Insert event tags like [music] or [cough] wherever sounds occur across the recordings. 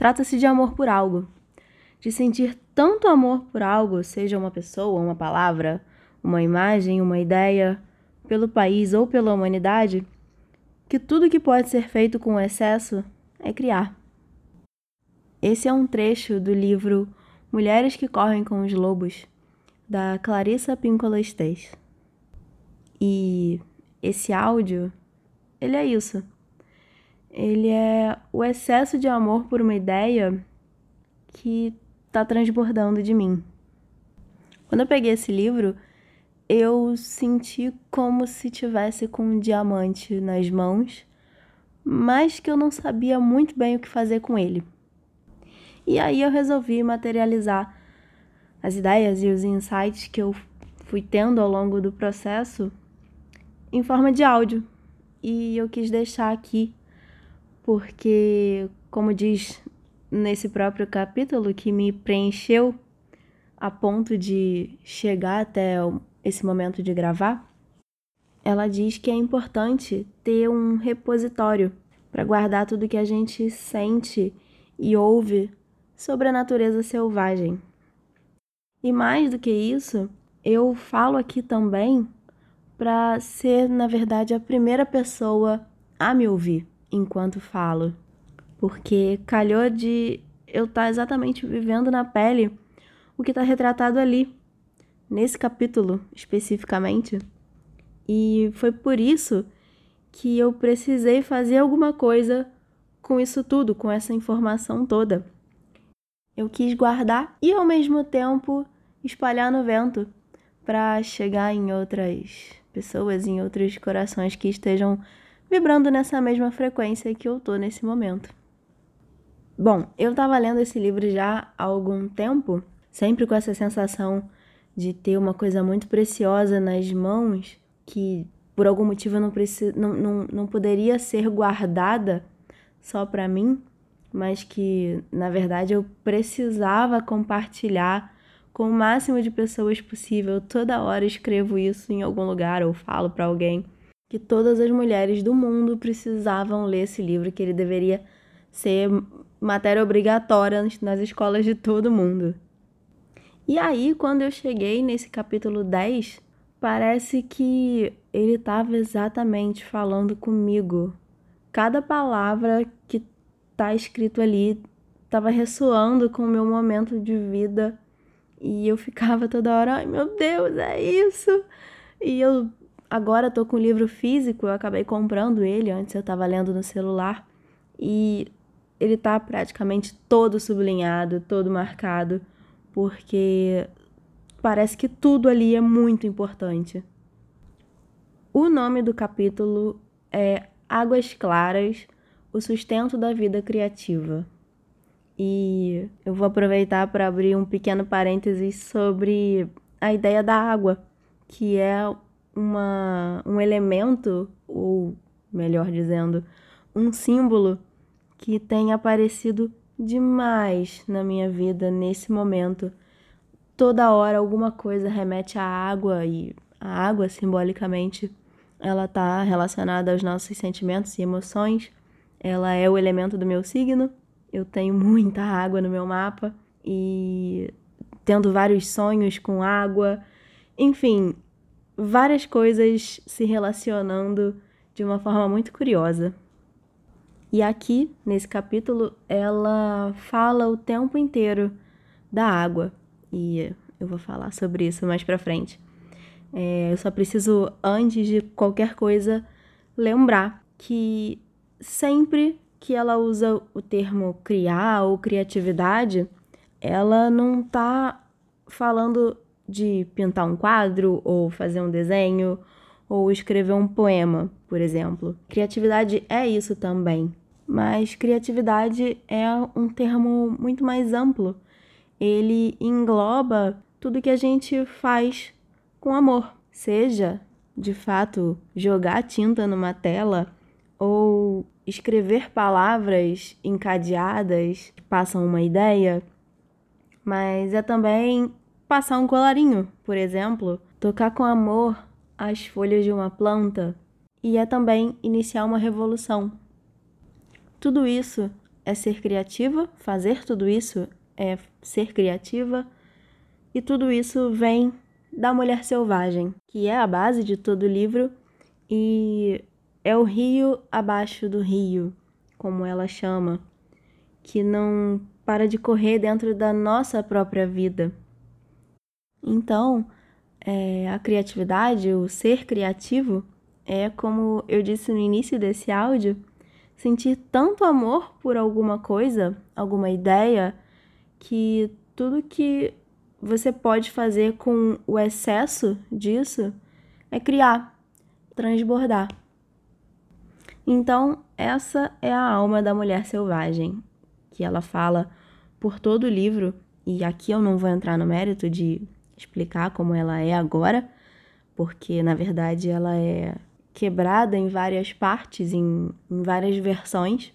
Trata-se de amor por algo, de sentir tanto amor por algo, seja uma pessoa, uma palavra, uma imagem, uma ideia, pelo país ou pela humanidade, que tudo que pode ser feito com excesso é criar. Esse é um trecho do livro Mulheres que Correm com os Lobos, da Clarissa Pinkola Estes. E esse áudio, ele é isso. Ele é o excesso de amor por uma ideia que está transbordando de mim. Quando eu peguei esse livro, eu senti como se tivesse com um diamante nas mãos, mas que eu não sabia muito bem o que fazer com ele. E aí eu resolvi materializar as ideias e os insights que eu fui tendo ao longo do processo em forma de áudio. E eu quis deixar aqui porque, como diz nesse próprio capítulo que me preencheu a ponto de chegar até esse momento de gravar, ela diz que é importante ter um repositório para guardar tudo que a gente sente e ouve sobre a natureza selvagem. E mais do que isso, eu falo aqui também para ser, na verdade, a primeira pessoa a me ouvir enquanto falo, porque calhou de eu estar tá exatamente vivendo na pele o que está retratado ali nesse capítulo especificamente. E foi por isso que eu precisei fazer alguma coisa com isso tudo, com essa informação toda. Eu quis guardar e ao mesmo tempo espalhar no vento para chegar em outras pessoas, em outros corações que estejam vibrando nessa mesma frequência que eu tô nesse momento. Bom, eu estava lendo esse livro já há algum tempo, sempre com essa sensação de ter uma coisa muito preciosa nas mãos que por algum motivo não, preci não, não, não poderia ser guardada só para mim, mas que na verdade eu precisava compartilhar com o máximo de pessoas possível. Toda hora escrevo isso em algum lugar ou falo para alguém que todas as mulheres do mundo precisavam ler esse livro, que ele deveria ser matéria obrigatória nas escolas de todo mundo. E aí, quando eu cheguei nesse capítulo 10, parece que ele estava exatamente falando comigo. Cada palavra que está escrito ali estava ressoando com o meu momento de vida e eu ficava toda hora, ai meu Deus, é isso! E eu agora tô com o livro físico, eu acabei comprando ele, antes eu estava lendo no celular e ele tá praticamente todo sublinhado, todo marcado porque parece que tudo ali é muito importante. O nome do capítulo é Águas Claras, o sustento da vida criativa. E eu vou aproveitar para abrir um pequeno parênteses sobre a ideia da água, que é uma, um elemento, ou melhor dizendo, um símbolo que tem aparecido demais na minha vida nesse momento. Toda hora alguma coisa remete à água e a água simbolicamente ela está relacionada aos nossos sentimentos e emoções. Ela é o elemento do meu signo. Eu tenho [laughs] muita água no meu mapa e tendo vários sonhos com água. Enfim, várias coisas se relacionando de uma forma muito curiosa. E aqui, nesse capítulo, ela fala o tempo inteiro da água. E eu vou falar sobre isso mais pra frente. É, eu só preciso, antes de qualquer coisa, lembrar que sempre que ela usa o termo criar ou criatividade, ela não tá falando de pintar um quadro ou fazer um desenho ou escrever um poema, por exemplo. Criatividade é isso também mas criatividade é um termo muito mais amplo. Ele engloba tudo que a gente faz com amor, seja de fato jogar tinta numa tela ou escrever palavras encadeadas que passam uma ideia, mas é também passar um colarinho, por exemplo, tocar com amor as folhas de uma planta, e é também iniciar uma revolução, tudo isso é ser criativa, fazer tudo isso é ser criativa, e tudo isso vem da mulher selvagem, que é a base de todo o livro e é o rio abaixo do rio, como ela chama, que não para de correr dentro da nossa própria vida. Então, é, a criatividade, o ser criativo, é como eu disse no início desse áudio, sentir tanto amor por alguma coisa, alguma ideia, que tudo que você pode fazer com o excesso disso é criar, transbordar. Então, essa é a alma da mulher selvagem, que ela fala por todo o livro, e aqui eu não vou entrar no mérito de explicar como ela é agora, porque na verdade ela é quebrada em várias partes, em, em várias versões,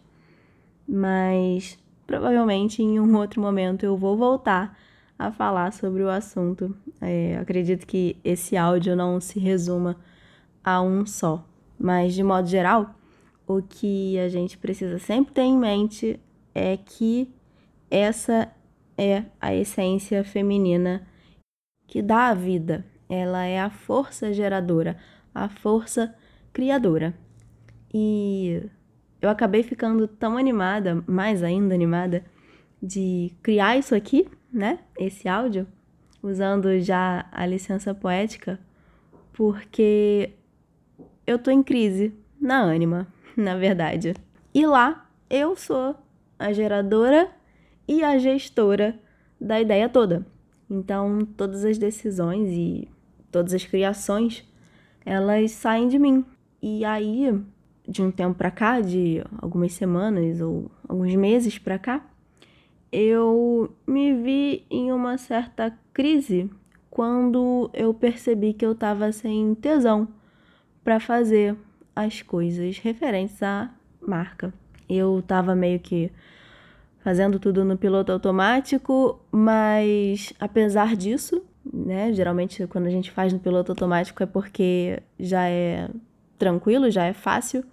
mas provavelmente em um outro momento eu vou voltar a falar sobre o assunto. É, acredito que esse áudio não se resuma a um só, mas de modo geral, o que a gente precisa sempre ter em mente é que essa é a essência feminina que dá a vida. Ela é a força geradora, a força criadora. E eu acabei ficando tão animada, mais ainda animada, de criar isso aqui, né? Esse áudio, usando já a licença poética, porque eu tô em crise na ânima, [laughs] na verdade. E lá eu sou a geradora e a gestora da ideia toda. Então, todas as decisões e todas as criações, elas saem de mim. E aí, de um tempo para cá, de algumas semanas ou alguns meses para cá, eu me vi em uma certa crise quando eu percebi que eu estava sem tesão para fazer as coisas referentes à marca. Eu estava meio que fazendo tudo no piloto automático, mas apesar disso, né, geralmente quando a gente faz no piloto automático é porque já é tranquilo, já é fácil,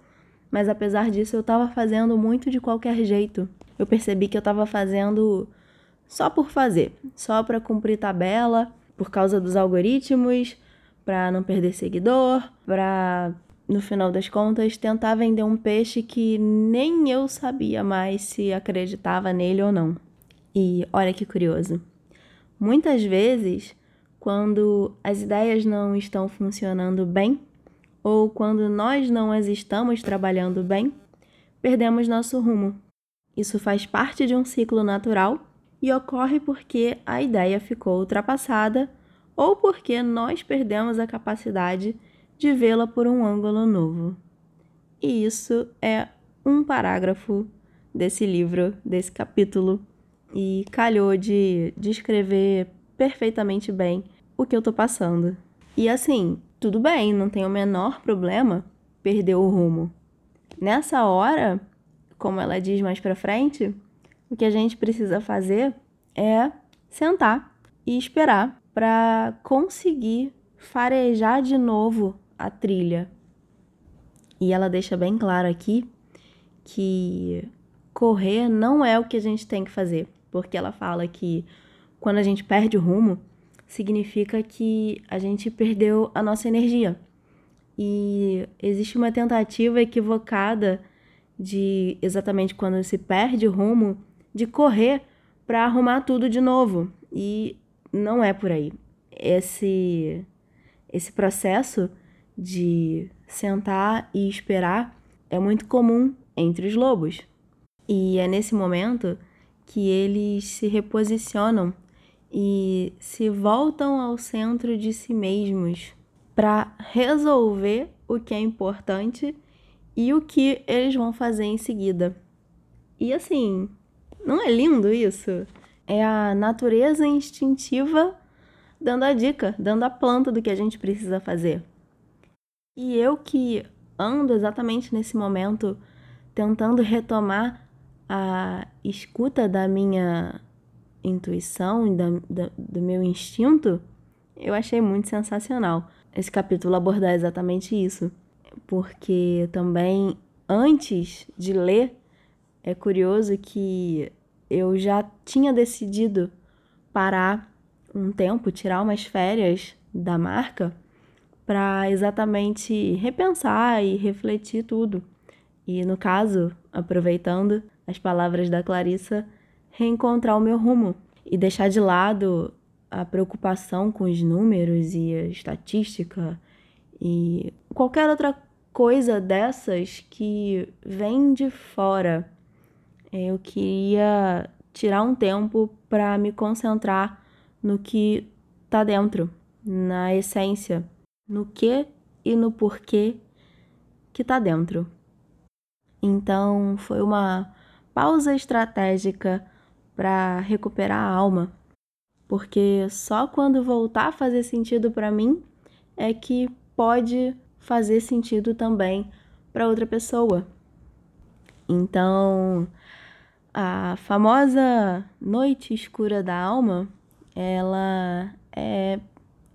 mas apesar disso eu estava fazendo muito de qualquer jeito. Eu percebi que eu estava fazendo só por fazer, só para cumprir tabela, por causa dos algoritmos, para não perder seguidor, para no final das contas, tentar vender um peixe que nem eu sabia mais se acreditava nele ou não. E olha que curioso. Muitas vezes, quando as ideias não estão funcionando bem, ou quando nós não as estamos trabalhando bem, perdemos nosso rumo. Isso faz parte de um ciclo natural e ocorre porque a ideia ficou ultrapassada ou porque nós perdemos a capacidade de vê-la por um ângulo novo. E isso é um parágrafo desse livro, desse capítulo, e calhou de descrever perfeitamente bem o que eu tô passando. E assim, tudo bem, não tem o menor problema perder o rumo. Nessa hora, como ela diz mais pra frente, o que a gente precisa fazer é sentar e esperar para conseguir farejar de novo a trilha. E ela deixa bem claro aqui que correr não é o que a gente tem que fazer, porque ela fala que quando a gente perde o rumo, significa que a gente perdeu a nossa energia. E existe uma tentativa equivocada de exatamente quando se perde o rumo, de correr para arrumar tudo de novo. E não é por aí. Esse esse processo de sentar e esperar é muito comum entre os lobos. E é nesse momento que eles se reposicionam e se voltam ao centro de si mesmos para resolver o que é importante e o que eles vão fazer em seguida. E assim, não é lindo isso? É a natureza instintiva dando a dica, dando a planta do que a gente precisa fazer. E eu que ando exatamente nesse momento tentando retomar a escuta da minha intuição e da, da, do meu instinto, eu achei muito sensacional esse capítulo abordar exatamente isso. Porque também, antes de ler é curioso que eu já tinha decidido parar um tempo, tirar umas férias da marca para exatamente repensar e refletir tudo. E no caso, aproveitando as palavras da Clarissa, reencontrar o meu rumo e deixar de lado a preocupação com os números e a estatística e qualquer outra coisa dessas que vem de fora. Eu queria tirar um tempo para me concentrar no que tá dentro, na essência, no que e no porquê que tá dentro. Então, foi uma pausa estratégica para recuperar a alma, porque só quando voltar a fazer sentido para mim é que pode fazer sentido também para outra pessoa. Então, a famosa noite escura da alma, ela é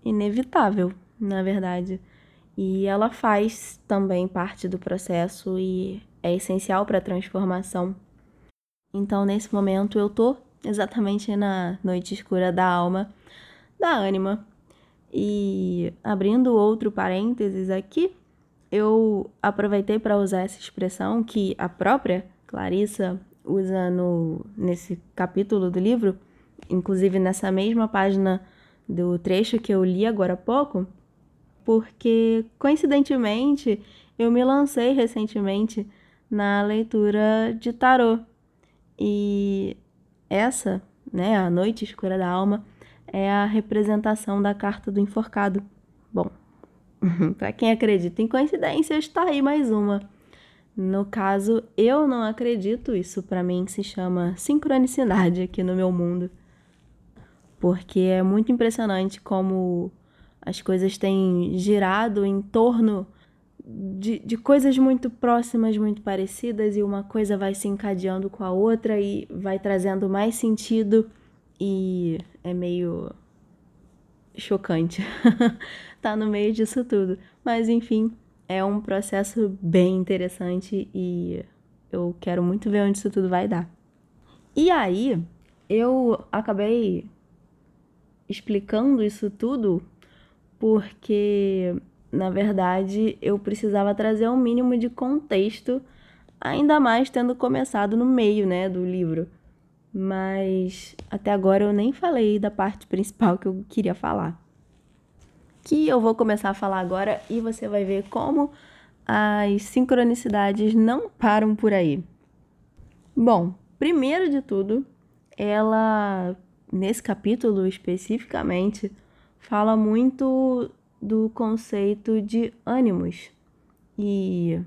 inevitável, na verdade. E ela faz também parte do processo e é essencial para a transformação. Então, nesse momento, eu tô exatamente na noite escura da alma, da ânima. E abrindo outro parênteses aqui, eu aproveitei para usar essa expressão que a própria Clarissa usa no, nesse capítulo do livro, inclusive nessa mesma página do trecho que eu li agora há pouco, porque coincidentemente eu me lancei recentemente na leitura de tarô. E essa, né, a noite escura da alma, é a representação da carta do enforcado. Bom, [laughs] para quem acredita em coincidências, está aí mais uma. No caso, eu não acredito, isso para mim se chama sincronicidade aqui no meu mundo. Porque é muito impressionante como as coisas têm girado em torno de, de coisas muito próximas, muito parecidas, e uma coisa vai se encadeando com a outra e vai trazendo mais sentido, e é meio chocante [laughs] tá no meio disso tudo. Mas enfim, é um processo bem interessante e eu quero muito ver onde isso tudo vai dar. E aí, eu acabei explicando isso tudo porque, na verdade, eu precisava trazer um mínimo de contexto, ainda mais tendo começado no meio, né, do livro. Mas até agora eu nem falei da parte principal que eu queria falar que eu vou começar a falar agora e você vai ver como as sincronicidades não param por aí. Bom, primeiro de tudo, ela, nesse capítulo especificamente, fala muito do conceito de ânimos. E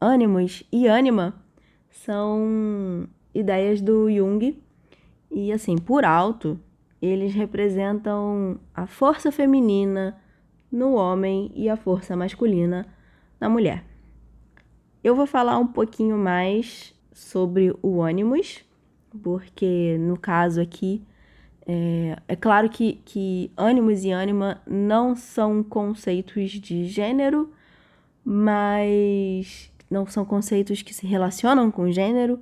ânimos e ânima são ideias do Jung. E assim, por alto, eles representam a força feminina, no homem e a força masculina na mulher. Eu vou falar um pouquinho mais sobre o ânimos, porque no caso aqui é, é claro que, que ânimos e ânima não são conceitos de gênero, mas não são conceitos que se relacionam com gênero,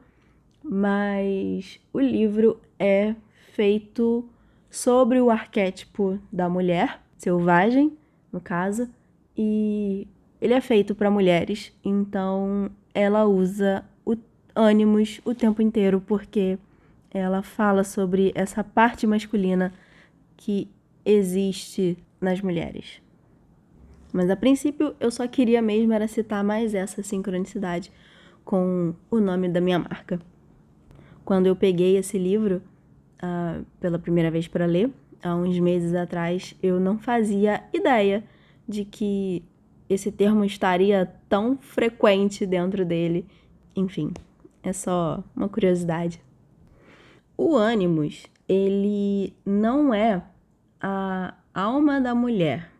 mas o livro é feito sobre o arquétipo da mulher selvagem no caso, e ele é feito para mulheres, então ela usa o ânimos o tempo inteiro porque ela fala sobre essa parte masculina que existe nas mulheres. Mas a princípio eu só queria mesmo era citar mais essa sincronicidade com o nome da minha marca. Quando eu peguei esse livro uh, pela primeira vez para ler, há uns meses atrás, eu não fazia ideia de que esse termo estaria tão frequente dentro dele. Enfim, é só uma curiosidade. O ânimos, ele não é a alma da mulher,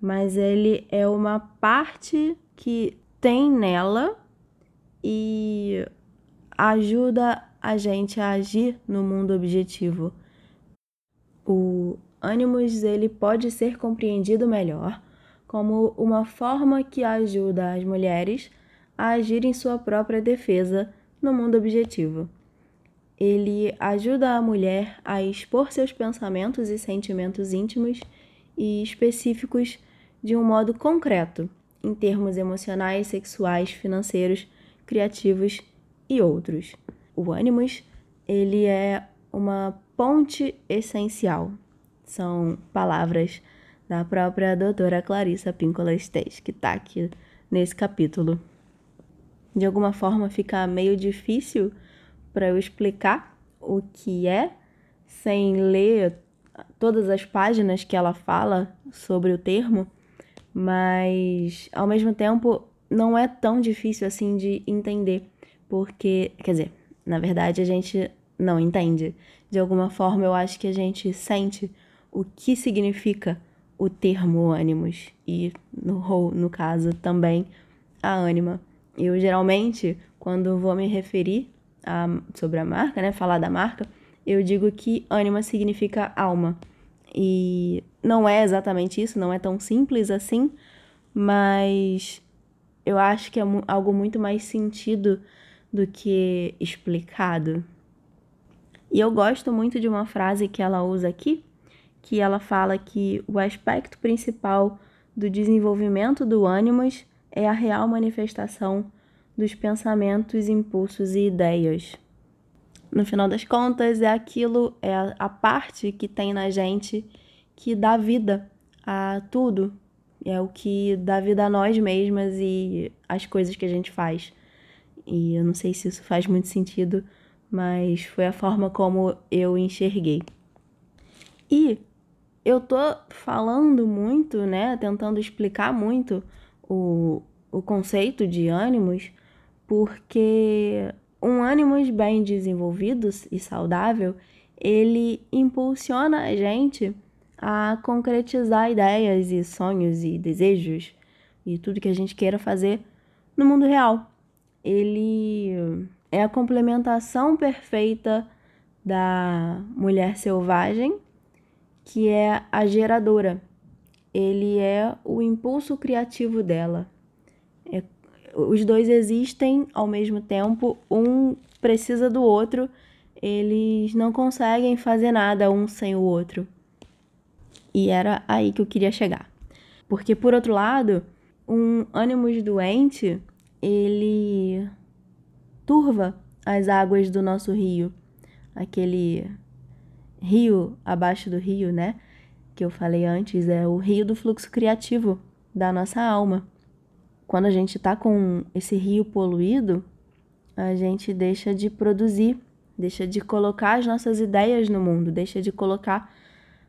mas ele é uma parte que tem nela e ajuda a gente a agir no mundo objetivo. O ânimos ele pode ser compreendido melhor como uma forma que ajuda as mulheres a agir em sua própria defesa no mundo objetivo. Ele ajuda a mulher a expor seus pensamentos e sentimentos íntimos e específicos de um modo concreto, em termos emocionais, sexuais, financeiros, criativos e outros. O Animus, ele é uma ponte essencial. São palavras da própria doutora Clarissa Píncola Estes, que está aqui nesse capítulo. De alguma forma fica meio difícil para eu explicar o que é sem ler todas as páginas que ela fala sobre o termo, mas ao mesmo tempo não é tão difícil assim de entender, porque, quer dizer, na verdade a gente não entende. De alguma forma eu acho que a gente sente o que significa o termo ânimos e no, no caso também a ânima. Eu geralmente, quando vou me referir a, sobre a marca, né, falar da marca, eu digo que ânima significa alma. E não é exatamente isso, não é tão simples assim, mas eu acho que é algo muito mais sentido do que explicado. E eu gosto muito de uma frase que ela usa aqui, que ela fala que o aspecto principal do desenvolvimento do ânimos é a real manifestação dos pensamentos, impulsos e ideias. No final das contas, é aquilo, é a, parte que tem na gente que dá vida a tudo, é o que dá vida a nós mesmas e as coisas que a gente faz. E eu não sei se isso faz muito sentido, mas foi a forma como eu enxerguei. E eu tô falando muito, né, tentando explicar muito o, o conceito de ânimos, porque um ânimos bem desenvolvido e saudável, ele impulsiona a gente a concretizar ideias e sonhos e desejos e tudo que a gente queira fazer no mundo real. Ele é a complementação perfeita da mulher selvagem, que é a geradora. Ele é o impulso criativo dela. Os dois existem ao mesmo tempo, um precisa do outro, eles não conseguem fazer nada um sem o outro. E era aí que eu queria chegar. Porque, por outro lado, um ânimos doente, ele turva as águas do nosso rio. Aquele rio abaixo do rio, né? Que eu falei antes, é o rio do fluxo criativo da nossa alma. Quando a gente tá com esse rio poluído, a gente deixa de produzir, deixa de colocar as nossas ideias no mundo, deixa de colocar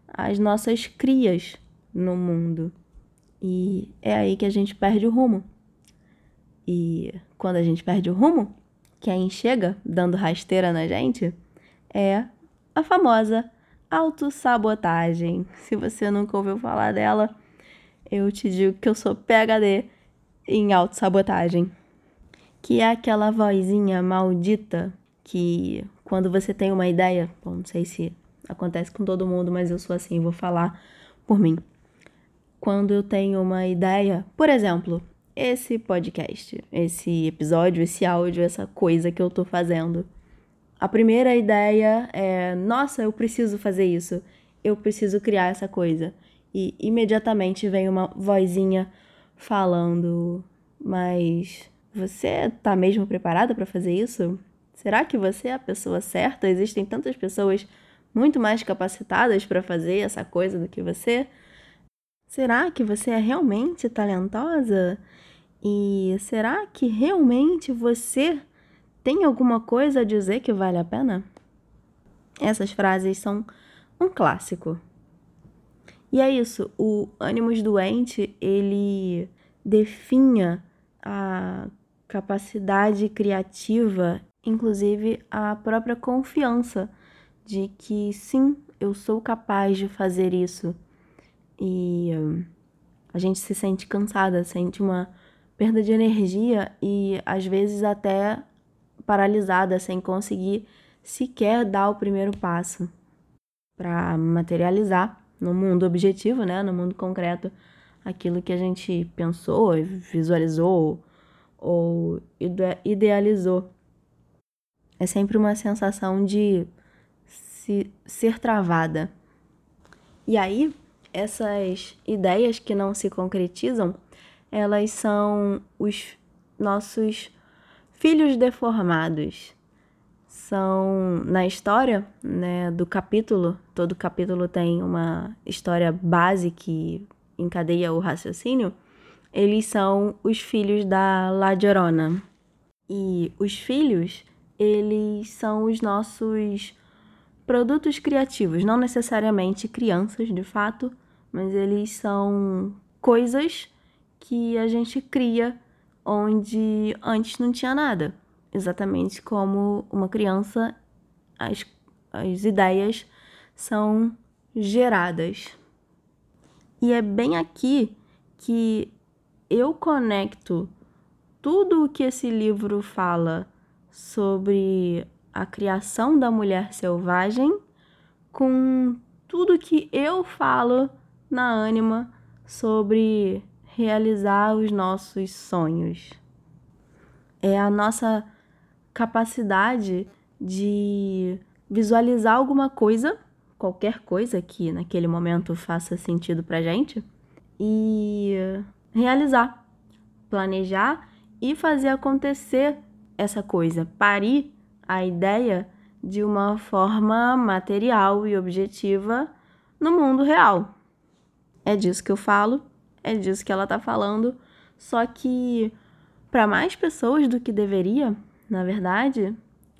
as nossas crias no mundo. E é aí que a gente perde o rumo. E quando a gente perde o rumo, quem chega dando rasteira na gente é a famosa autossabotagem. Se você nunca ouviu falar dela, eu te digo que eu sou PhD em autossabotagem. Que é aquela vozinha maldita que quando você tem uma ideia, bom, não sei se acontece com todo mundo, mas eu sou assim, vou falar por mim. Quando eu tenho uma ideia, por exemplo, esse podcast, esse episódio, esse áudio, essa coisa que eu tô fazendo. A primeira ideia é: nossa, eu preciso fazer isso, eu preciso criar essa coisa. E imediatamente vem uma vozinha falando: mas você tá mesmo preparada para fazer isso? Será que você é a pessoa certa? Existem tantas pessoas muito mais capacitadas para fazer essa coisa do que você? Será que você é realmente talentosa? E será que realmente você tem alguma coisa a dizer que vale a pena? Essas frases são um clássico. E é isso, o ânimos doente, ele definha a capacidade criativa, inclusive a própria confiança de que sim, eu sou capaz de fazer isso. E hum, a gente se sente cansada, sente uma perda de energia e às vezes até paralisada, sem conseguir sequer dar o primeiro passo para materializar no mundo objetivo, né, no mundo concreto, aquilo que a gente pensou, visualizou ou idealizou. É sempre uma sensação de se, ser travada. E aí, essas ideias que não se concretizam, elas são os nossos filhos deformados. São na história, né, do capítulo, todo capítulo tem uma história base que encadeia o raciocínio. Eles são os filhos da La Llorona. E os filhos, eles são os nossos produtos criativos, não necessariamente crianças, de fato, mas eles são coisas que a gente cria onde antes não tinha nada. Exatamente como uma criança, as, as ideias são geradas. E é bem aqui que eu conecto tudo o que esse livro fala sobre a criação da mulher selvagem com tudo que eu falo na Anima sobre realizar os nossos sonhos. É a nossa capacidade de visualizar alguma coisa, qualquer coisa que naquele momento faça sentido pra gente, e realizar, planejar e fazer acontecer essa coisa, parir a ideia de uma forma material e objetiva no mundo real. É disso que eu falo, é disso que ela tá falando, só que para mais pessoas do que deveria, na verdade,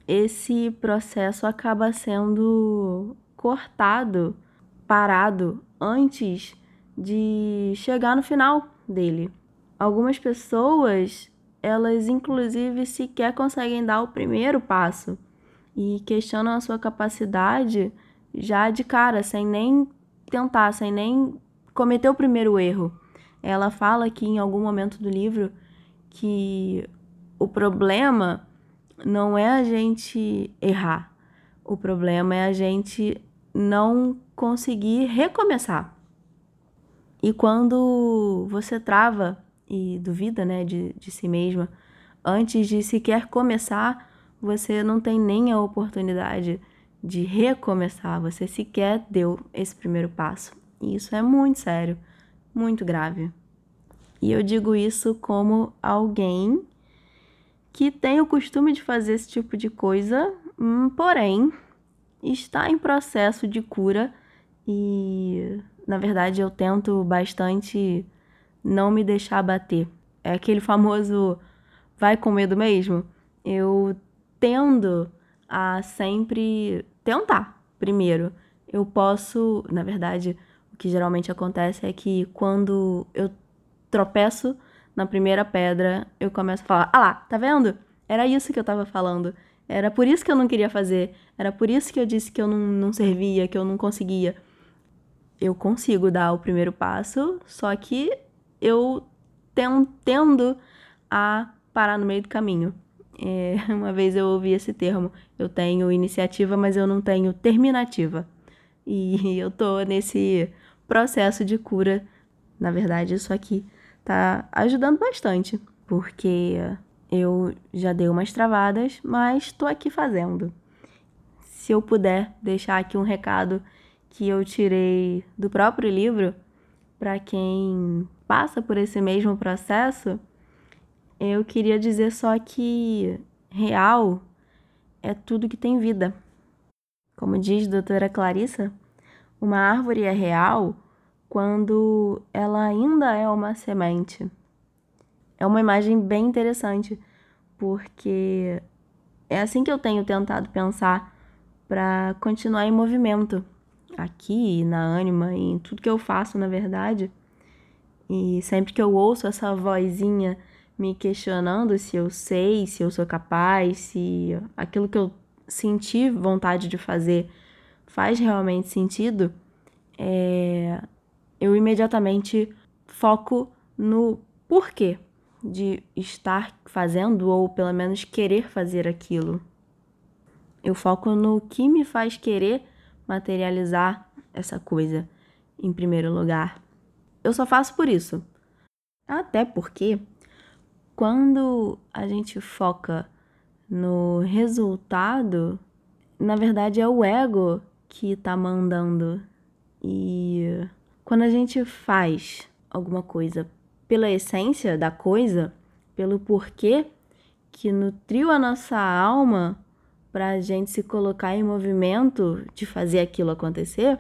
esse processo acaba sendo cortado, parado antes de chegar no final dele. Algumas pessoas elas inclusive sequer conseguem dar o primeiro passo e questionam a sua capacidade já de cara, sem nem tentar, sem nem cometer o primeiro erro. Ela fala aqui em algum momento do livro que o problema não é a gente errar, o problema é a gente não conseguir recomeçar. E quando você trava e duvida né, de, de si mesma, antes de sequer começar, você não tem nem a oportunidade de recomeçar, você sequer deu esse primeiro passo. E isso é muito sério, muito grave. E eu digo isso como alguém que tem o costume de fazer esse tipo de coisa, hum, porém está em processo de cura e, na verdade, eu tento bastante não me deixar bater. É aquele famoso vai com medo mesmo. Eu tendo a sempre tentar primeiro. Eu posso, na verdade, o que geralmente acontece é que quando eu tropeço na primeira pedra, eu começo a falar: "Ah lá, tá vendo? Era isso que eu tava falando. Era por isso que eu não queria fazer. Era por isso que eu disse que eu não, não servia, que eu não conseguia." Eu consigo dar o primeiro passo, só que eu tendo a parar no meio do caminho. É, [laughs] uma vez eu ouvi esse termo, eu tenho iniciativa, mas eu não tenho terminativa. E [laughs] eu tô nesse processo de cura. Na verdade, isso aqui tá ajudando bastante, porque eu já dei umas travadas, mas tô aqui fazendo. Se eu puder deixar aqui um recado que eu tirei do próprio livro, para quem passa por esse mesmo processo, eu queria dizer só que real é tudo que tem vida. Como diz a doutora Clarissa, uma árvore é real quando ela ainda é uma semente. É uma imagem bem interessante, porque é assim que eu tenho tentado pensar para continuar em movimento aqui na Anima e em tudo que eu faço, na verdade. E sempre que eu ouço essa vozinha me questionando se eu sei, se eu sou capaz, se aquilo que eu senti vontade de fazer faz realmente sentido, é... eu imediatamente foco no porquê de estar fazendo ou pelo menos querer fazer aquilo. Eu foco no que me faz querer materializar essa coisa em primeiro lugar. Eu só faço por isso. Até porque quando a gente foca no resultado, na verdade é o ego que tá mandando. E quando a gente faz alguma coisa pela essência da coisa, pelo porquê que nutriu a nossa alma para a gente se colocar em movimento de fazer aquilo acontecer,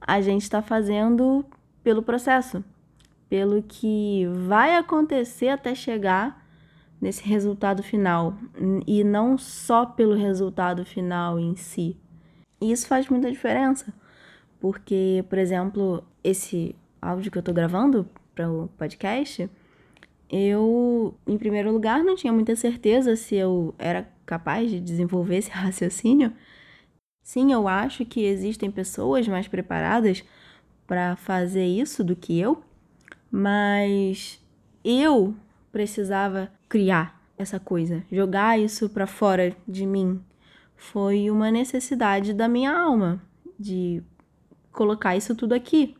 a gente está fazendo pelo processo, pelo que vai acontecer até chegar nesse resultado final e não só pelo resultado final em si. E isso faz muita diferença, porque, por exemplo, esse áudio que eu tô gravando para o podcast, eu, em primeiro lugar, não tinha muita certeza se eu era capaz de desenvolver esse [laughs] raciocínio. Sim, eu acho que existem pessoas mais preparadas para fazer isso do que eu, mas eu precisava criar essa coisa, jogar isso para fora de mim. Foi uma necessidade da minha alma de colocar isso tudo aqui.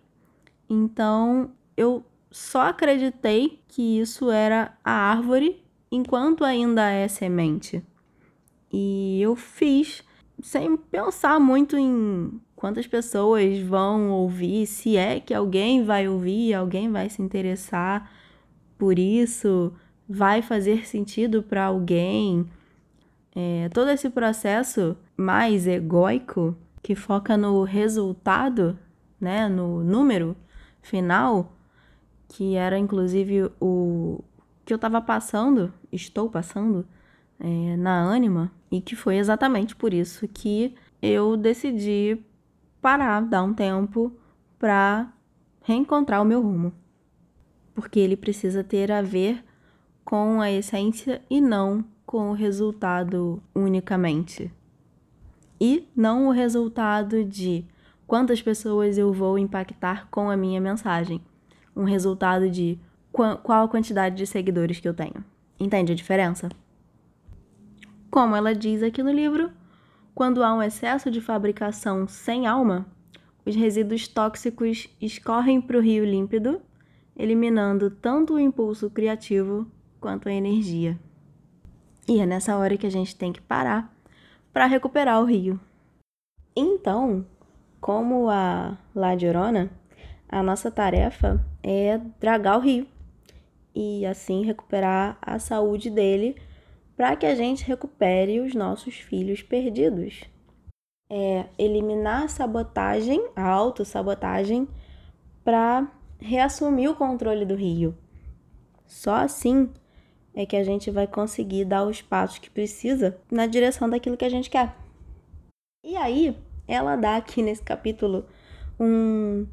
Então, eu só acreditei que isso era a árvore enquanto ainda é semente. E eu fiz sem pensar muito em quantas pessoas vão ouvir, se é que alguém vai ouvir, alguém vai se interessar por isso, vai fazer sentido para alguém. É, todo esse processo mais egóico que foca no resultado, né, no número final, que era inclusive o que eu estava passando, estou passando é, na Anima, e que foi exatamente por isso que eu decidi parar, dar um tempo para reencontrar o meu rumo. Porque ele precisa ter a ver com a essência e não com o resultado unicamente. E não o resultado de quantas pessoas eu vou impactar com a minha mensagem. Um resultado de qual a quantidade de seguidores que eu tenho. Entende a diferença? Como ela diz aqui no livro, quando há um excesso de fabricação sem alma, os resíduos tóxicos escorrem para o rio límpido, eliminando tanto o impulso criativo quanto a energia. E é nessa hora que a gente tem que parar para recuperar o rio. Então, como a Ladrona, a nossa tarefa é dragar o rio e assim recuperar a saúde dele para que a gente recupere os nossos filhos perdidos. É eliminar a sabotagem, a autossabotagem, para reassumir o controle do rio. Só assim é que a gente vai conseguir dar os passos que precisa na direção daquilo que a gente quer. E aí, ela dá aqui nesse capítulo um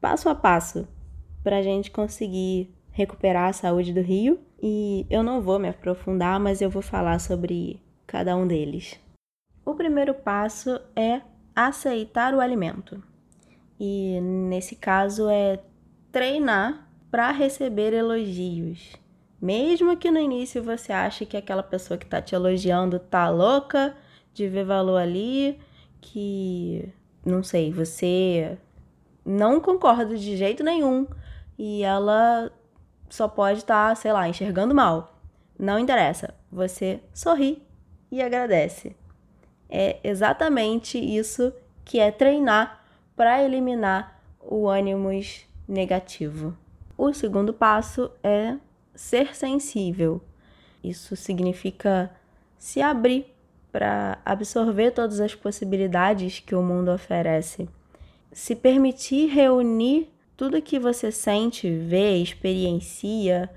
passo a passo para a gente conseguir recuperar a saúde do rio e eu não vou me aprofundar, mas eu vou falar sobre cada um deles. O primeiro passo é aceitar o alimento. E nesse caso é treinar para receber elogios. Mesmo que no início você ache que aquela pessoa que está te elogiando tá louca de ver valor ali, que não sei, você não concorda de jeito nenhum e ela só pode estar, tá, sei lá, enxergando mal. Não interessa. Você sorri e agradece. É exatamente isso que é treinar para eliminar o ânimo negativo. O segundo passo é ser sensível. Isso significa se abrir para absorver todas as possibilidades que o mundo oferece. Se permitir reunir tudo que você sente, vê, experiencia,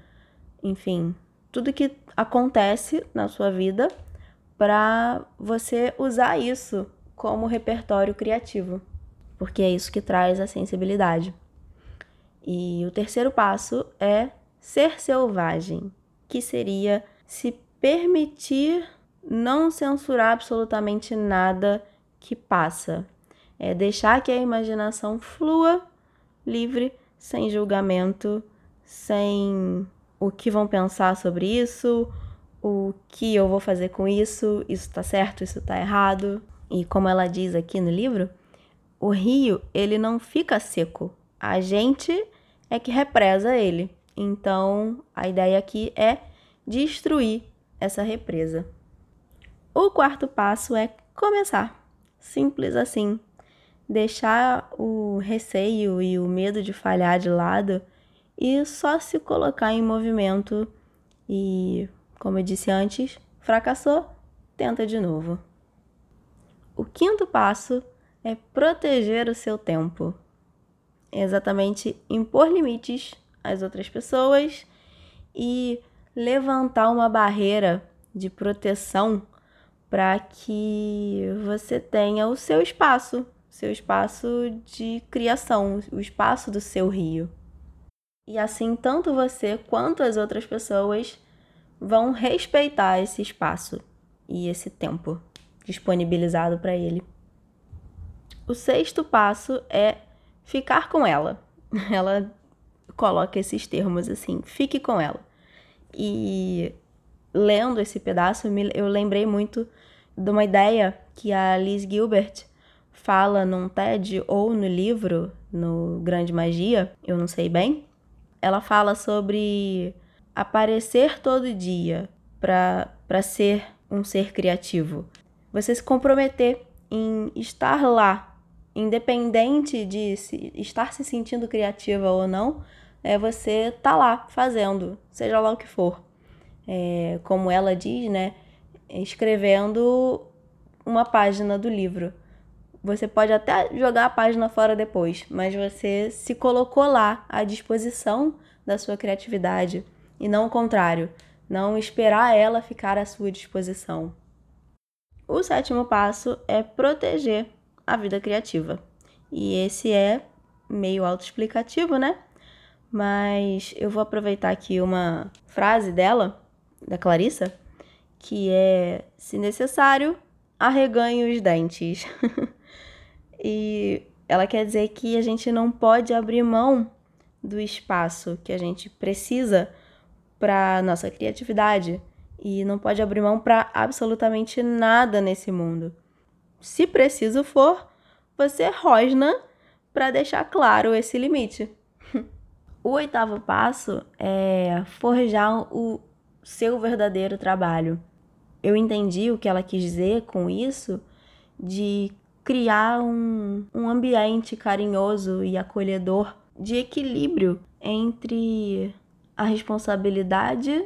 enfim, tudo que acontece na sua vida para você usar isso como repertório criativo, porque é isso que traz a sensibilidade. E o terceiro passo é ser selvagem, que seria se permitir não censurar absolutamente nada que passa. É deixar que a imaginação flua livre, sem julgamento, sem o que vão pensar sobre isso, o que eu vou fazer com isso, isso tá certo, isso tá errado. E como ela diz aqui no livro, o rio, ele não fica seco. A gente é que represa ele. Então, a ideia aqui é destruir essa represa. O quarto passo é começar. Simples assim. Deixar o receio e o medo de falhar de lado e só se colocar em movimento e, como eu disse antes, fracassou, tenta de novo. O quinto passo é proteger o seu tempo. Exatamente impor limites às outras pessoas e levantar uma barreira de proteção para que você tenha o seu espaço, seu espaço de criação, o espaço do seu rio. E assim, tanto você quanto as outras pessoas vão respeitar esse espaço e esse tempo disponibilizado para ele. O sexto passo é ficar com ela. [laughs] Ela coloca esses termos assim: fique com ela. E lendo esse pedaço, eu lembrei muito de uma ideia que a Liz Gilbert fala num TED ou no livro, no Grande Magia, eu não sei bem. Ela fala sobre aparecer todo dia para ser um ser criativo. Você se comprometer em estar lá, independente de se, estar se sentindo criativa ou não, é você tá lá fazendo, seja lá o que for. É, como ela diz, né? Escrevendo uma página do livro. Você pode até jogar a página fora depois, mas você se colocou lá à disposição da sua criatividade e não o contrário, não esperar ela ficar à sua disposição. O sétimo passo é proteger a vida criativa. E esse é meio autoexplicativo, né? Mas eu vou aproveitar aqui uma frase dela, da Clarissa, que é: se necessário, arreganhe os dentes. [laughs] e ela quer dizer que a gente não pode abrir mão do espaço que a gente precisa para nossa criatividade e não pode abrir mão para absolutamente nada nesse mundo. Se preciso for, você rosna para deixar claro esse limite. O oitavo passo é forjar o seu verdadeiro trabalho. Eu entendi o que ela quis dizer com isso de criar um, um ambiente carinhoso e acolhedor de equilíbrio entre a responsabilidade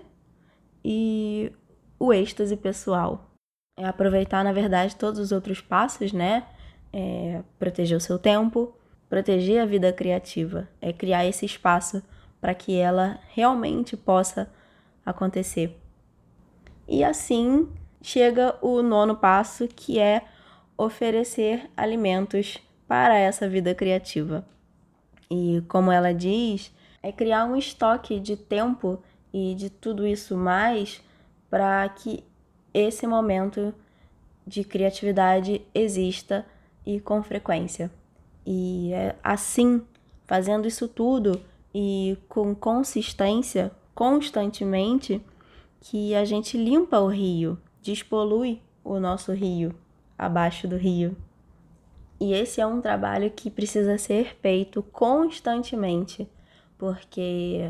e o êxtase pessoal. É aproveitar, na verdade, todos os outros passos, né? É proteger o seu tempo, Proteger a vida criativa é criar esse espaço para que ela realmente possa acontecer. E assim chega o nono passo, que é oferecer alimentos para essa vida criativa. E como ela diz, é criar um estoque de tempo e de tudo isso mais para que esse momento de criatividade exista e com frequência. E é assim, fazendo isso tudo e com consistência, constantemente, que a gente limpa o rio, despolui o nosso rio, abaixo do rio. E esse é um trabalho que precisa ser feito constantemente, porque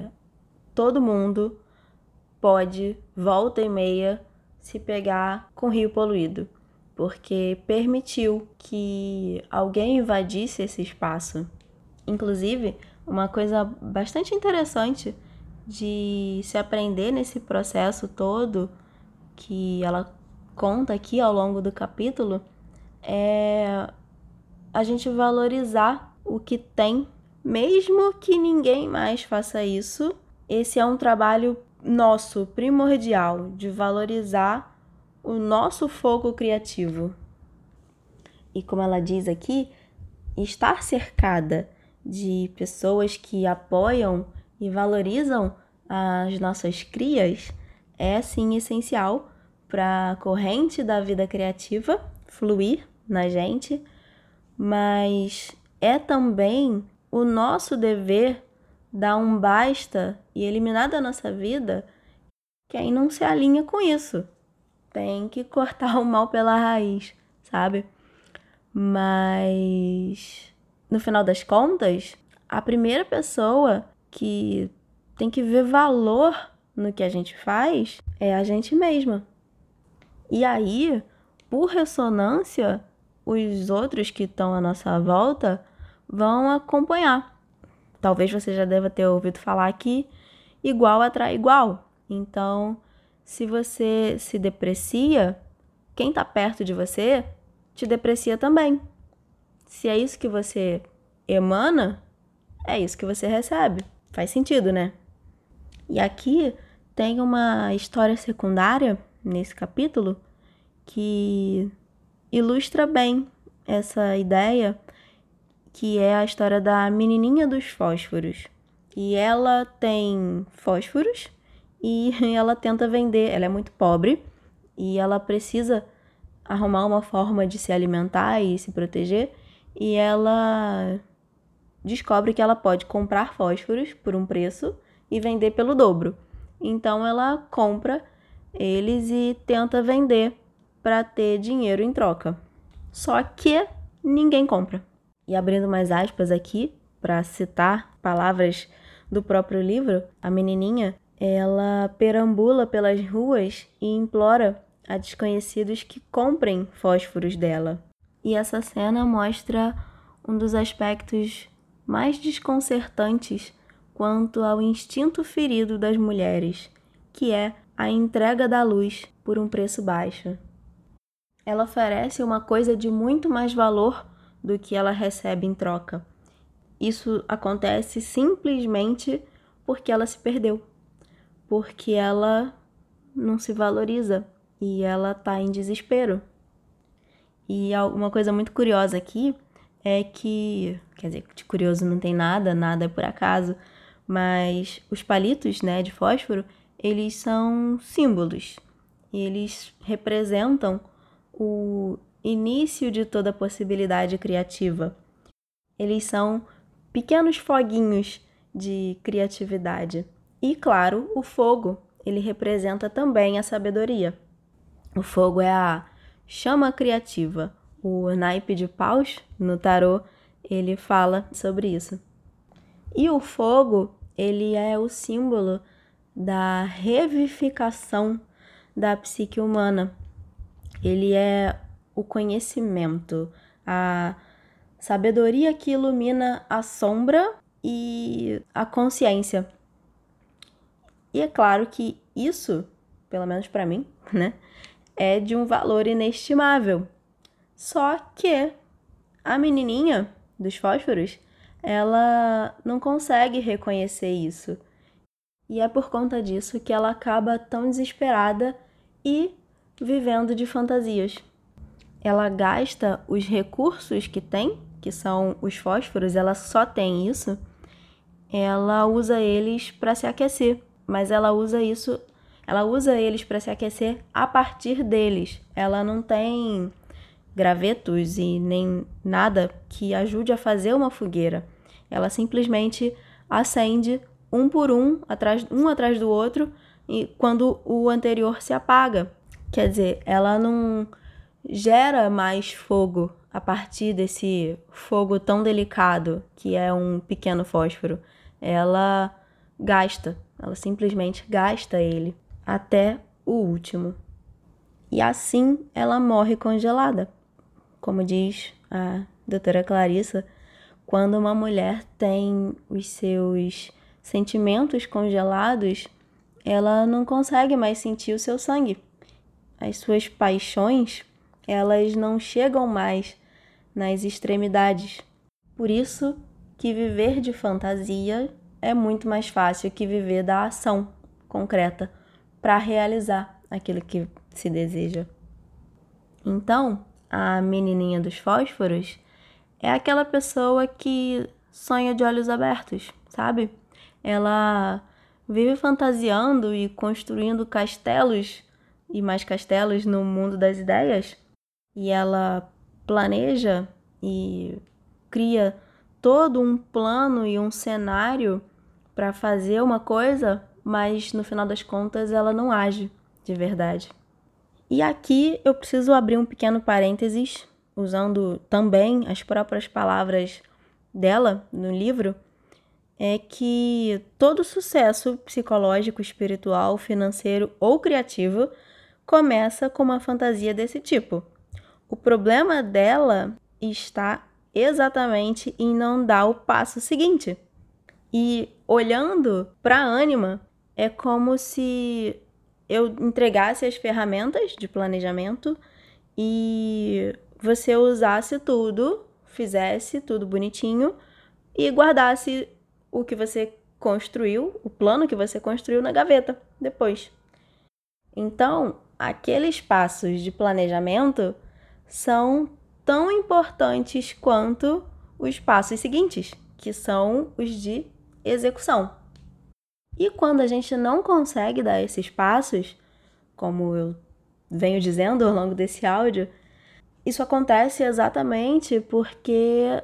todo mundo pode, volta e meia, se pegar com rio poluído porque permitiu que alguém invadisse esse espaço. Inclusive, uma coisa bastante interessante de se aprender nesse processo todo que ela conta aqui ao longo do capítulo é a gente valorizar o que tem, mesmo que ninguém mais faça isso. Esse é um trabalho nosso, primordial, de valorizar o nosso fogo criativo. E como ela diz aqui, estar cercada de pessoas que apoiam e valorizam as nossas crias é sim essencial para a corrente da vida criativa fluir na gente, mas é também o nosso dever dar um basta e eliminar da nossa vida quem não se alinha com isso tem que cortar o mal pela raiz, sabe? Mas no final das contas, a primeira pessoa que tem que ver valor no que a gente faz é a gente mesma. E aí, por ressonância, os outros que estão à nossa volta vão acompanhar. Talvez você já deva ter ouvido falar que igual atrai igual. Então, se você se deprecia, quem está perto de você te deprecia também. Se é isso que você emana, é isso que você recebe. Faz sentido, né? E aqui tem uma história secundária nesse capítulo que ilustra bem essa ideia, que é a história da menininha dos fósforos. E ela tem fósforos e [laughs] ela tenta vender. Ela é muito pobre e ela precisa arrumar uma forma de se alimentar e se proteger. E ela descobre que ela pode comprar fósforos por um preço e vender pelo dobro. Então ela compra eles e tenta vender para ter dinheiro em troca. Só que ninguém compra. E abrindo mais aspas aqui para citar palavras do próprio livro, a menininha ela perambula pelas ruas e implora a desconhecidos que comprem fósforos dela. E essa cena mostra um dos aspectos mais desconcertantes quanto ao instinto ferido das mulheres, que é a entrega da luz por um preço baixo. Ela oferece uma coisa de muito mais valor do que ela recebe em troca. Isso acontece simplesmente porque ela se perdeu porque ela não se valoriza e ela tá em desespero. E uma coisa muito curiosa aqui é que, quer dizer, de curioso não tem nada, nada é por acaso, mas os palitos, né, de fósforo, eles são símbolos. Eles representam o início de toda possibilidade criativa. Eles são pequenos foguinhos de criatividade. E claro, o fogo, ele representa também a sabedoria. O fogo é a chama criativa. O naipe de paus no tarô, ele fala sobre isso. E o fogo, ele é o símbolo da revivificação da psique humana. Ele é o conhecimento, a sabedoria que ilumina a sombra e a consciência. E é claro que isso, pelo menos para mim, [laughs] né, é de um valor inestimável. Só que a menininha dos fósforos, ela não consegue reconhecer isso. E é por conta disso que ela acaba tão desesperada e vivendo de fantasias. Ela gasta os recursos que tem, que são os fósforos, ela só tem isso. Ela usa eles para se aquecer mas ela usa isso, ela usa eles para se aquecer a partir deles. Ela não tem gravetos e nem nada que ajude a fazer uma fogueira. Ela simplesmente acende um por um, atrás, um atrás do outro, e quando o anterior se apaga. Quer dizer, ela não gera mais fogo a partir desse fogo tão delicado que é um pequeno fósforo. Ela gasta ela simplesmente gasta ele até o último. E assim ela morre congelada. Como diz a doutora Clarissa, quando uma mulher tem os seus sentimentos congelados, ela não consegue mais sentir o seu sangue. As suas paixões, elas não chegam mais nas extremidades. Por isso que viver de fantasia é muito mais fácil que viver da ação concreta para realizar aquilo que se deseja. Então, a menininha dos fósforos é aquela pessoa que sonha de olhos abertos, sabe? Ela vive fantasiando e construindo castelos e mais castelos no mundo das ideias, e ela planeja e cria todo um plano e um cenário para fazer uma coisa, mas no final das contas ela não age de verdade. E aqui eu preciso abrir um pequeno parênteses, usando também as próprias palavras dela no livro, é que todo sucesso psicológico, espiritual, financeiro ou criativo começa com uma fantasia desse tipo. O problema dela está exatamente em não dar o passo seguinte. E olhando para a ânima, é como se eu entregasse as ferramentas de planejamento e você usasse tudo, fizesse tudo bonitinho e guardasse o que você construiu, o plano que você construiu na gaveta depois. Então, aqueles passos de planejamento são tão importantes quanto os passos seguintes, que são os de execução. E quando a gente não consegue dar esses passos, como eu venho dizendo ao longo desse áudio, isso acontece exatamente porque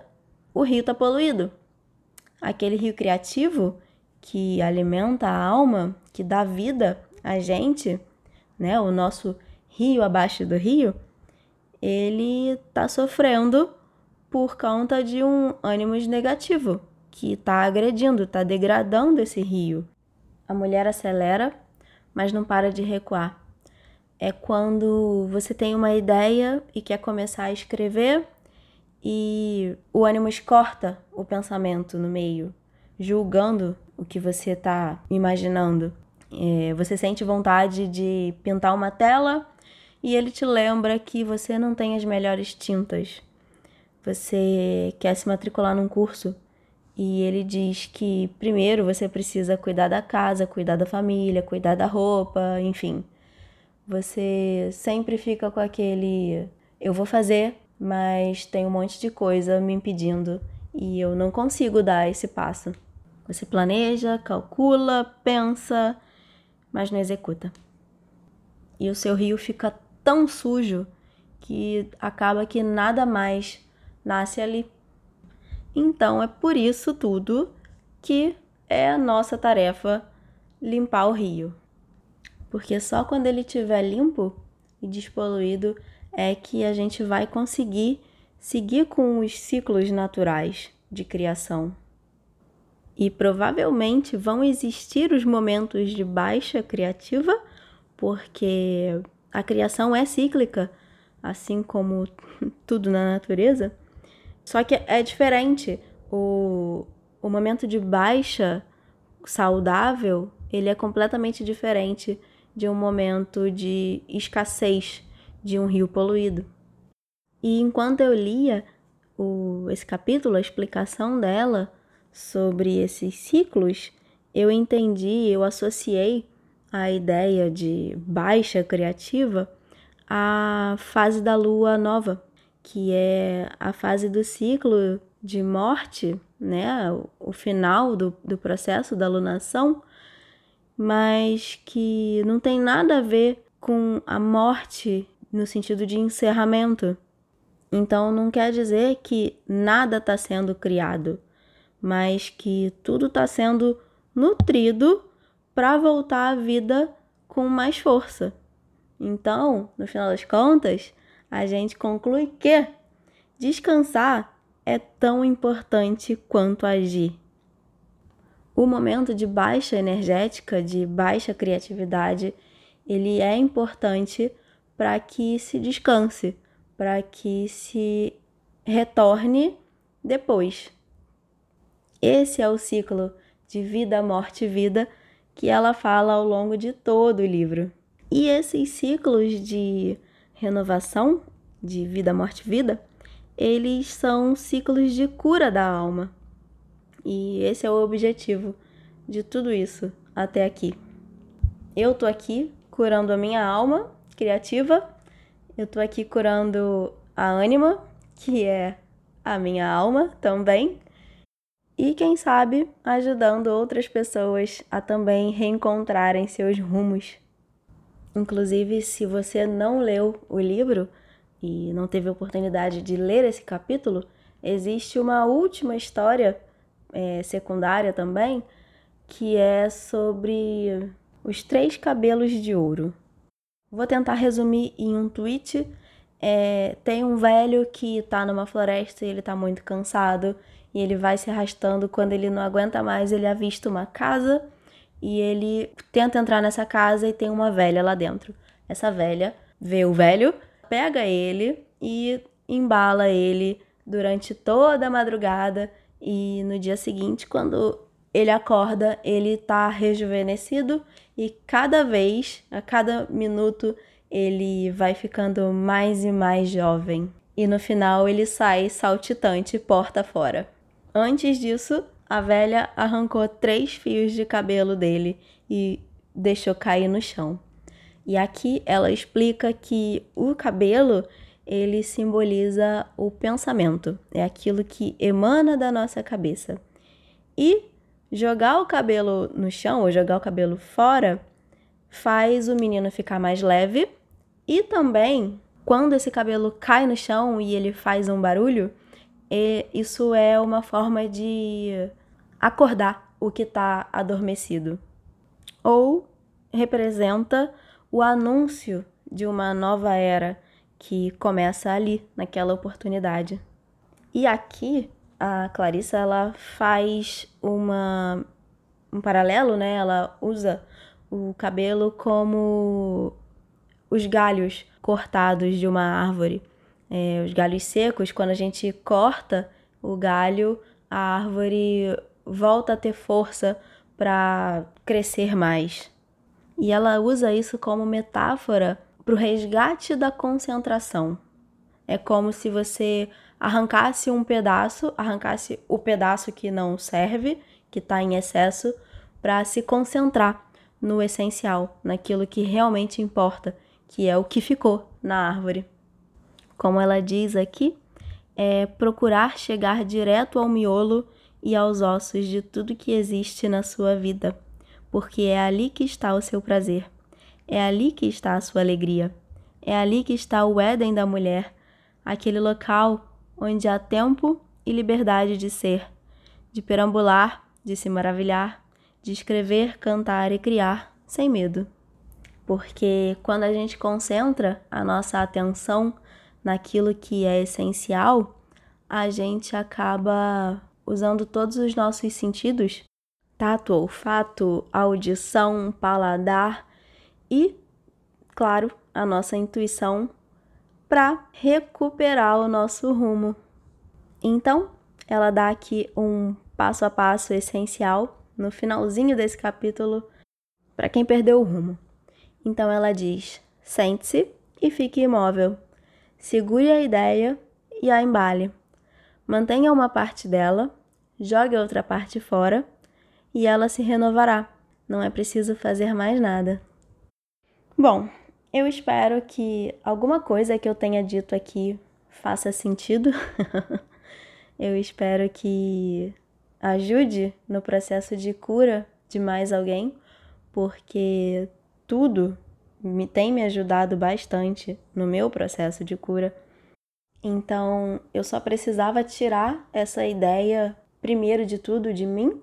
o rio está poluído. Aquele rio criativo que alimenta a alma, que dá vida a gente, né? O nosso rio abaixo do rio, ele está sofrendo por conta de um ânimo negativo que está agredindo, está degradando esse rio. A mulher acelera, mas não para de recuar. É quando você tem uma ideia e quer começar a escrever e o ânimo corta o pensamento no meio, julgando o que você está imaginando. É, você sente vontade de pintar uma tela e ele te lembra que você não tem as melhores tintas. Você quer se matricular num curso e ele diz que primeiro você precisa cuidar da casa, cuidar da família, cuidar da roupa, enfim. Você sempre fica com aquele eu vou fazer, mas tem um monte de coisa me impedindo e eu não consigo dar esse passo. Você planeja, calcula, pensa, mas não executa. E o seu rio fica tão sujo que acaba que nada mais nasce ali. Então é por isso tudo que é a nossa tarefa limpar o rio. Porque só quando ele estiver limpo e despoluído é que a gente vai conseguir seguir com os ciclos naturais de criação. E provavelmente vão existir os momentos de baixa criativa, porque a criação é cíclica, assim como [laughs] tudo na natureza. Só que é diferente. O, o momento de baixa saudável, ele é completamente diferente de um momento de escassez de um rio poluído. E enquanto eu lia o, esse capítulo, a explicação dela sobre esses ciclos, eu entendi, eu associei a ideia de baixa criativa à fase da lua nova, que é a fase do ciclo de morte, né? O final do, do processo da lunação, mas que não tem nada a ver com a morte no sentido de encerramento. Então não quer dizer que nada está sendo criado, mas que tudo está sendo nutrido para voltar à vida com mais força. Então, no final das contas, a gente conclui que descansar é tão importante quanto agir. O momento de baixa energética, de baixa criatividade, ele é importante para que se descanse, para que se retorne depois. Esse é o ciclo de vida, morte, vida que ela fala ao longo de todo o livro. E esses ciclos de renovação, de vida, morte, vida, eles são ciclos de cura da alma. E esse é o objetivo de tudo isso até aqui. Eu tô aqui curando a minha alma criativa, eu tô aqui curando a ânima, que é a minha alma também, e quem sabe ajudando outras pessoas a também reencontrarem seus rumos. Inclusive, se você não leu o livro e não teve oportunidade de ler esse capítulo, existe uma última história é, secundária também que é sobre os três cabelos de ouro. Vou tentar resumir em um tweet. É, tem um velho que está numa floresta e ele está muito cansado e ele vai se arrastando. Quando ele não aguenta mais, ele avista uma casa e ele tenta entrar nessa casa e tem uma velha lá dentro. essa velha vê o velho, pega ele e embala ele durante toda a madrugada e no dia seguinte, quando ele acorda, ele tá rejuvenescido e cada vez, a cada minuto, ele vai ficando mais e mais jovem. E no final ele sai saltitante porta fora. Antes disso, a velha arrancou três fios de cabelo dele e deixou cair no chão. E aqui ela explica que o cabelo ele simboliza o pensamento, é aquilo que emana da nossa cabeça. E jogar o cabelo no chão ou jogar o cabelo fora faz o menino ficar mais leve e também quando esse cabelo cai no chão e ele faz um barulho, isso é uma forma de acordar o que está adormecido. Ou representa o anúncio de uma nova era que começa ali, naquela oportunidade. E aqui a Clarissa ela faz uma um paralelo, né? Ela usa o cabelo como os galhos cortados de uma árvore. É, os galhos secos, quando a gente corta o galho, a árvore volta a ter força para crescer mais. E ela usa isso como metáfora para o resgate da concentração. É como se você arrancasse um pedaço, arrancasse o pedaço que não serve, que está em excesso, para se concentrar no essencial, naquilo que realmente importa, que é o que ficou na árvore. Como ela diz aqui, é procurar chegar direto ao miolo e aos ossos de tudo que existe na sua vida, porque é ali que está o seu prazer, é ali que está a sua alegria, é ali que está o Éden da mulher, aquele local onde há tempo e liberdade de ser, de perambular, de se maravilhar, de escrever, cantar e criar sem medo. Porque quando a gente concentra a nossa atenção naquilo que é essencial, a gente acaba usando todos os nossos sentidos tato, olfato, audição, paladar e, claro, a nossa intuição para recuperar o nosso rumo. Então, ela dá aqui um passo a passo essencial no finalzinho desse capítulo para quem perdeu o rumo. Então ela diz: sente-se e fique imóvel. Segure a ideia e a embale. Mantenha uma parte dela, jogue a outra parte fora e ela se renovará. Não é preciso fazer mais nada. Bom, eu espero que alguma coisa que eu tenha dito aqui faça sentido. [laughs] eu espero que ajude no processo de cura de mais alguém, porque tudo me tem me ajudado bastante no meu processo de cura. Então, eu só precisava tirar essa ideia, primeiro de tudo, de mim.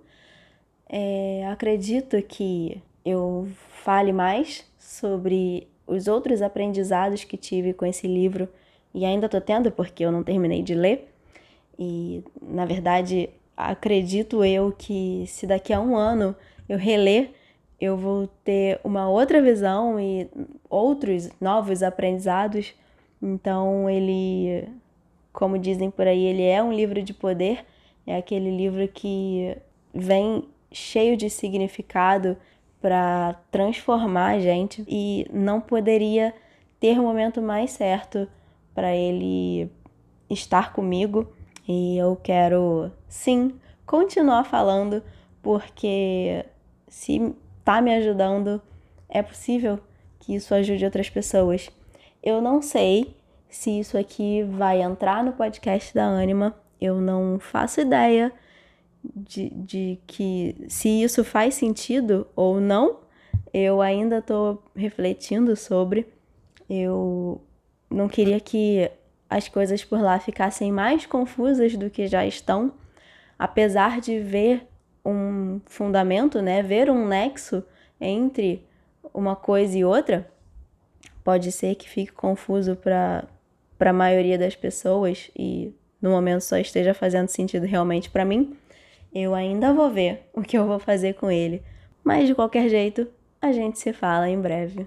É, acredito que eu fale mais sobre os outros aprendizados que tive com esse livro e ainda estou tendo porque eu não terminei de ler. E, na verdade, acredito eu que se daqui a um ano eu reler, eu vou ter uma outra visão e outros novos aprendizados. Então, ele, como dizem por aí, ele é um livro de poder, é aquele livro que vem cheio de significado para transformar a gente e não poderia ter um momento mais certo para ele estar comigo e eu quero sim continuar falando porque se tá me ajudando é possível que isso ajude outras pessoas. Eu não sei se isso aqui vai entrar no podcast da Anima, eu não faço ideia de, de que se isso faz sentido ou não, eu ainda estou refletindo sobre. Eu não queria que as coisas por lá ficassem mais confusas do que já estão, apesar de ver um fundamento, né, ver um nexo entre uma coisa e outra, pode ser que fique confuso para a maioria das pessoas e no momento só esteja fazendo sentido realmente para mim. Eu ainda vou ver o que eu vou fazer com ele, mas de qualquer jeito, a gente se fala em breve.